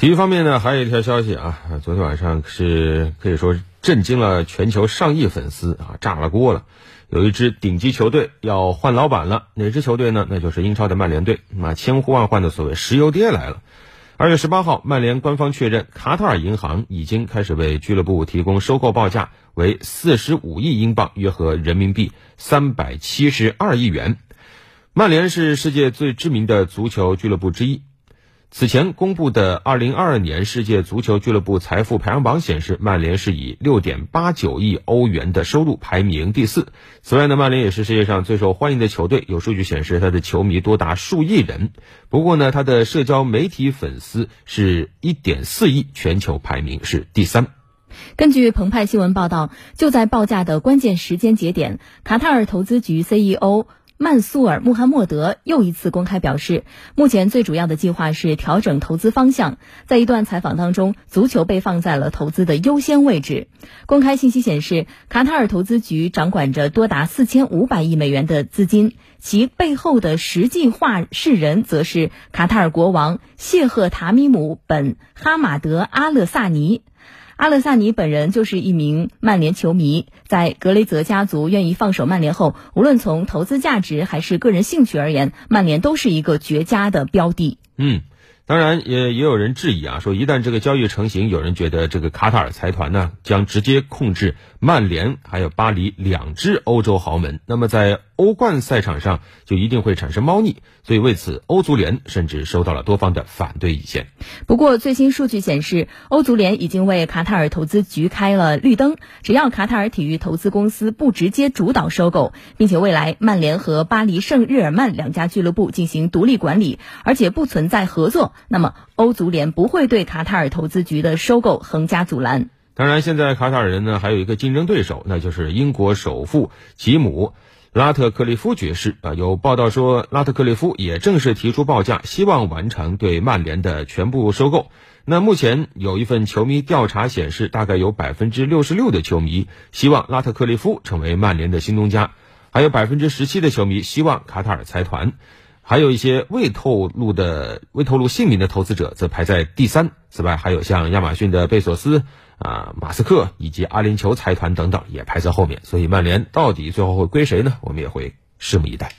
体育方面呢，还有一条消息啊，昨天晚上是可以说震惊了全球上亿粉丝啊，炸了锅了。有一支顶级球队要换老板了，哪支球队呢？那就是英超的曼联队。那千呼万唤的所谓石油爹来了。二月十八号，曼联官方确认，卡塔尔银行已经开始为俱乐部提供收购报价为四十五亿英镑，约合人民币三百七十二亿元。曼联是世界最知名的足球俱乐部之一。此前公布的二零二二年世界足球俱乐部财富排行榜显示，曼联是以六点八九亿欧元的收入排名第四。此外呢，曼联也是世界上最受欢迎的球队，有数据显示，他的球迷多达数亿人。不过呢，他的社交媒体粉丝是一点四亿，全球排名是第三。根据澎湃新闻报道，就在报价的关键时间节点，卡塔尔投资局 CEO。曼苏尔·穆罕默德又一次公开表示，目前最主要的计划是调整投资方向。在一段采访当中，足球被放在了投资的优先位置。公开信息显示，卡塔尔投资局掌管着多达四千五百亿美元的资金，其背后的实际话事人则是卡塔尔国王谢赫塔米姆·本·哈马德·阿勒萨尼。阿勒萨尼本人就是一名曼联球迷，在格雷泽家族愿意放手曼联后，无论从投资价值还是个人兴趣而言，曼联都是一个绝佳的标的。嗯，当然也也有人质疑啊，说一旦这个交易成型，有人觉得这个卡塔尔财团呢将直接控制曼联还有巴黎两支欧洲豪门，那么在。欧冠赛场上就一定会产生猫腻，所以为此，欧足联甚至收到了多方的反对意见。不过，最新数据显示，欧足联已经为卡塔尔投资局开了绿灯，只要卡塔尔体育投资公司不直接主导收购，并且未来曼联和巴黎圣日耳曼两家俱乐部进行独立管理，而且不存在合作，那么欧足联不会对卡塔尔投资局的收购横加阻拦。当然，现在卡塔尔人呢还有一个竞争对手，那就是英国首富吉姆。拉特克利夫爵士啊，有报道说，拉特克利夫也正式提出报价，希望完成对曼联的全部收购。那目前有一份球迷调查显示，大概有百分之六十六的球迷希望拉特克利夫成为曼联的新东家，还有百分之十七的球迷希望卡塔尔财团，还有一些未透露的未透露姓名的投资者则排在第三。此外，还有像亚马逊的贝索斯。啊，马斯克以及阿联酋财团等等也排在后面，所以曼联到底最后会归谁呢？我们也会拭目以待。